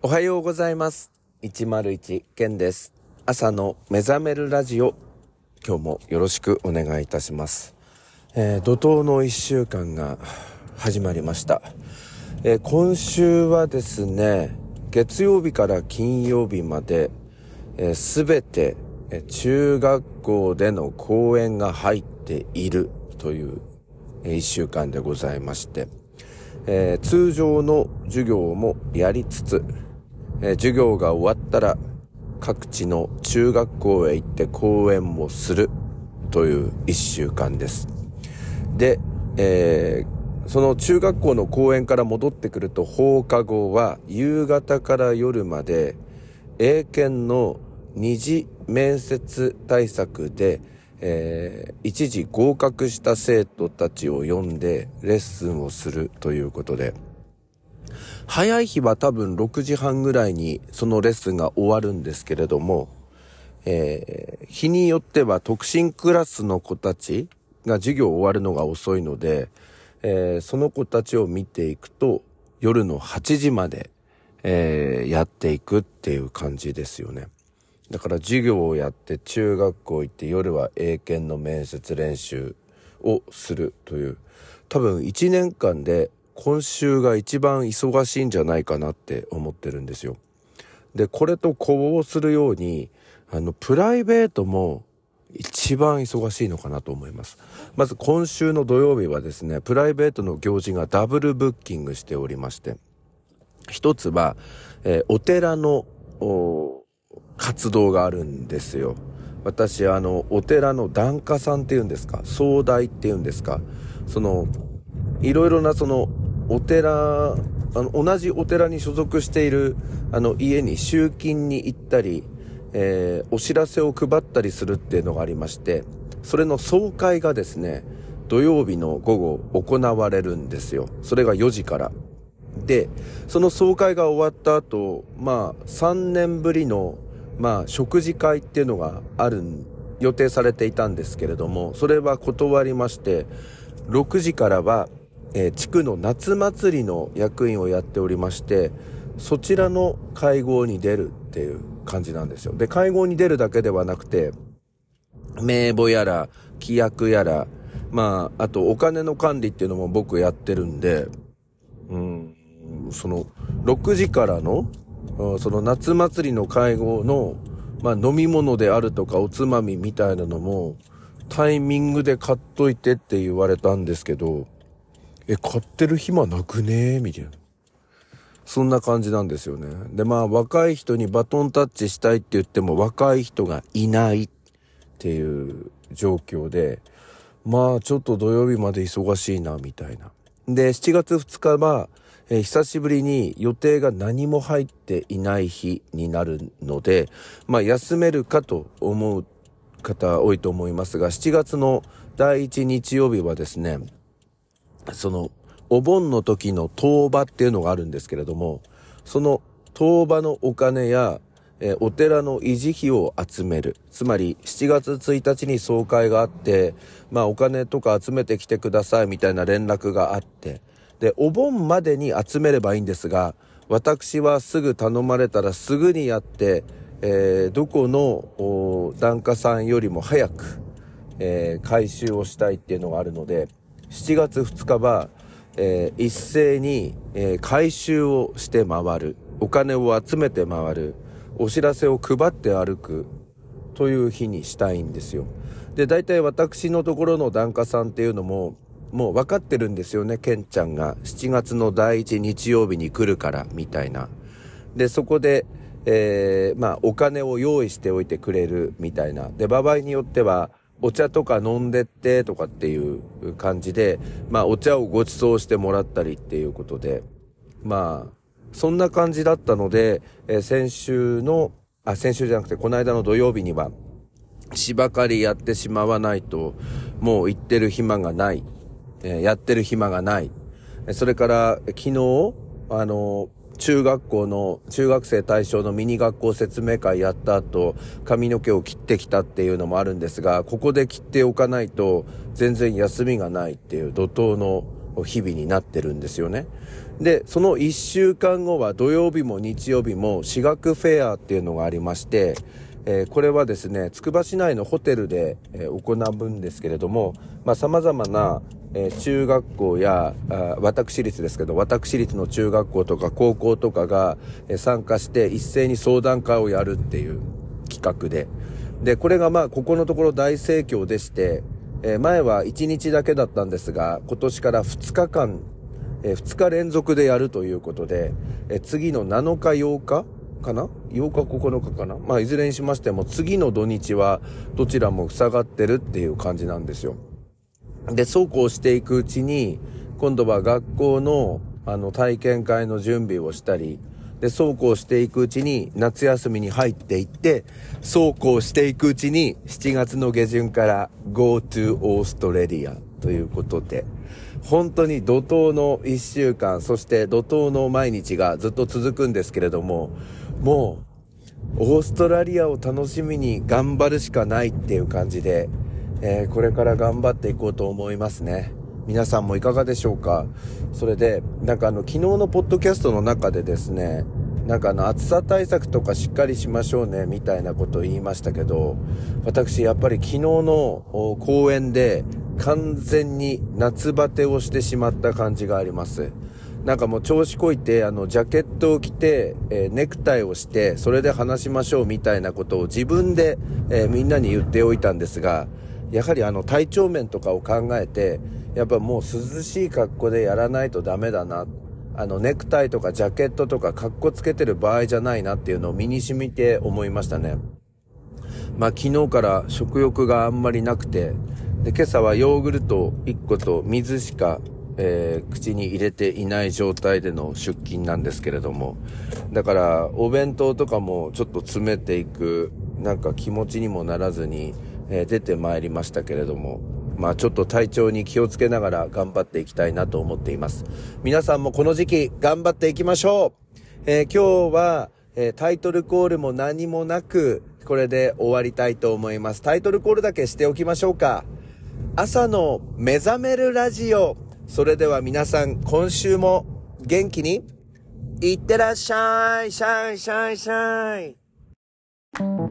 おはようございます。101健です。朝の目覚めるラジオ、今日もよろしくお願いいたします。えー怒涛の1週間が始まりました。えー今週はですね、月曜日から金曜日まで、すべて、えー中学校での講演が入っているという、え1週間でございまして、えー通常の授業もやりつつ、えー授業が終わったら各地の中学校へ行って講演もするという一週間です。で、えーその中学校の講演から戻ってくると放課後は夕方から夜まで英検の二次面接対策で、えー一時合格した生徒たちを呼んでレッスンをするということで、早い日は多分6時半ぐらいにそのレッスンが終わるんですけれども、えー日によっては特進クラスの子たちが授業終わるのが遅いので、えーその子たちを見ていくと夜の8時まで、えーやっていくっていう感じですよね。だから授業をやって中学校行って夜は英検の面接練習をするという多分1年間で今週が一番忙しいんじゃないかなって思ってるんですよ。で、これと呼応するようにあのプライベートも一番忙しいのかなと思います。まず今週の土曜日はですね、プライベートの行事がダブルブッキングしておりまして、一つは、えーお寺のお活動があるんですよ。私、あの、お寺の檀家さんっていうんですか、総代っていうんですか、その、いろいろなその、お寺、あの、同じお寺に所属している、あの、家に集金に行ったり、えーお知らせを配ったりするっていうのがありまして、それの総会がですね、土曜日の午後行われるんですよ。それが4時から。で、その総会が終わった後、まあ、3年ぶりの、まあ、食事会っていうのがある、予定されていたんですけれども、それは断りまして、6時からは、えー地区の夏祭りの役員をやっておりまして、そちらの会合に出るっていう感じなんですよ。で、会合に出るだけではなくて、名簿やら、規約やら、まあ、あとお金の管理っていうのも僕やってるんで、うん、その、6時からの、その夏祭りの会合の、まあ飲み物であるとかおつまみみたいなのも、タイミングで買っといてって言われたんですけど、え、買ってる暇なくね？みたいな。そんな感じなんですよね。で、まあ若い人にバトンタッチしたいって言っても若い人がいないっていう状況で、まあちょっと土曜日まで忙しいなみたいな。で、7月2日は、えー久しぶりに予定が何も入っていない日になるので、まあ休めるかと思う方多いと思いますが、7月の第1日曜日はですね、その、お盆の時の当場っていうのがあるんですけれども、その当場のお金や、えお寺の維持費を集める。つまり、7月1日に総会があって、まあお金とか集めてきてくださいみたいな連絡があって、で、お盆までに集めればいいんですが、私はすぐ頼まれたらすぐにやって、えーどこの檀家さんよりも早く、えー回収をしたいっていうのがあるので、7月2日は、えー一斉に、えー回収をして回る。お金を集めて回る。お知らせを配って歩く。という日にしたいんですよ。で、大体私のところの檀家さんっていうのも、もう分かってるんですよね、ケンちゃんが。7月の第一日曜日に来るから、みたいな。で、そこで、えーまあ、お金を用意しておいてくれるみたいな。で、場合によっては、お茶とか飲んでってとかっていう感じで、まあ、お茶をご馳走してもらったりっていうことで、まあ、そんな感じだったので、えー先週の、あ、先週じゃなくて、この間の土曜日には、芝刈りやってしまわないと、もう行ってる暇がない。えーやってる暇がない。それから、昨日、あの、中学校の、中学生対象のミニ学校説明会やった後、髪の毛を切ってきたっていうのもあるんですが、ここで切っておかないと、全然休みがないっていう怒涛の日々になってるんですよね。で、その1週間後は土曜日も日曜日も私学フェアっていうのがありまして、え、これはですね、つくば市内のホテルで、え、行うんですけれども、まあ様々な、え、中学校やあ、私立ですけど、私立の中学校とか高校とかが、え、参加して一斉に相談会をやるっていう企画で、で、これがまあ、ここのところ大盛況でして、え、前は1日だけだったんですが、今年から2日間、え、2日連続でやるということで、え、次の7日8日かな ?8 日9日かな？まあ、いずれにしましても、次の土日はどちらも塞がってるっていう感じなんですよ。で、そうこうしていくうちに、今度は学校の、あの、体験会の準備をしたり、で、そうこうしていくうちに夏休みに入っていって、そうこうしていくうちに7月の下旬から Go to Australia ということで、本当に怒涛の1週間、そして怒涛の毎日がずっと続くんですけれども、もう、オーストラリアを楽しみに頑張るしかないっていう感じで、えー、これから頑張っていこうと思いますね。皆さんもいかがでしょうか？それで、なんかあの、昨日のポッドキャストの中でですね、なんかあの、暑さ対策とかしっかりしましょうね、みたいなことを言いましたけど、私、やっぱり昨日の公園で完全に夏バテをしてしまった感じがあります。なんかもう調子こいて、あの、ジャケットを着て、えー、ネクタイをして、それで話しましょうみたいなことを自分で、えー、みんなに言っておいたんですが、やはりあの、体調面とかを考えて、やっぱもう涼しい格好でやらないとダメだな。あの、ネクタイとかジャケットとか格好つけてる場合じゃないなっていうのを身に染みて思いましたね。まあ昨日から食欲があんまりなくて、で、今朝はヨーグルト1個と水しか、えー、口に入れていない状態での出勤なんですけれども、だからお弁当とかもちょっと詰めていく、なんか気持ちにもならずに、えー、出てまいりましたけれども、まあちょっと体調に気をつけながら頑張っていきたいなと思っています。皆さんもこの時期頑張っていきましょうえー、今日は、え、タイトルコールも何もなく、これで終わりたいと思います。タイトルコールだけしておきましょうか。朝の目覚めるラジオ。それでは皆さん、今週も元気に？いってらっしゃい、シャイシャイシャイ。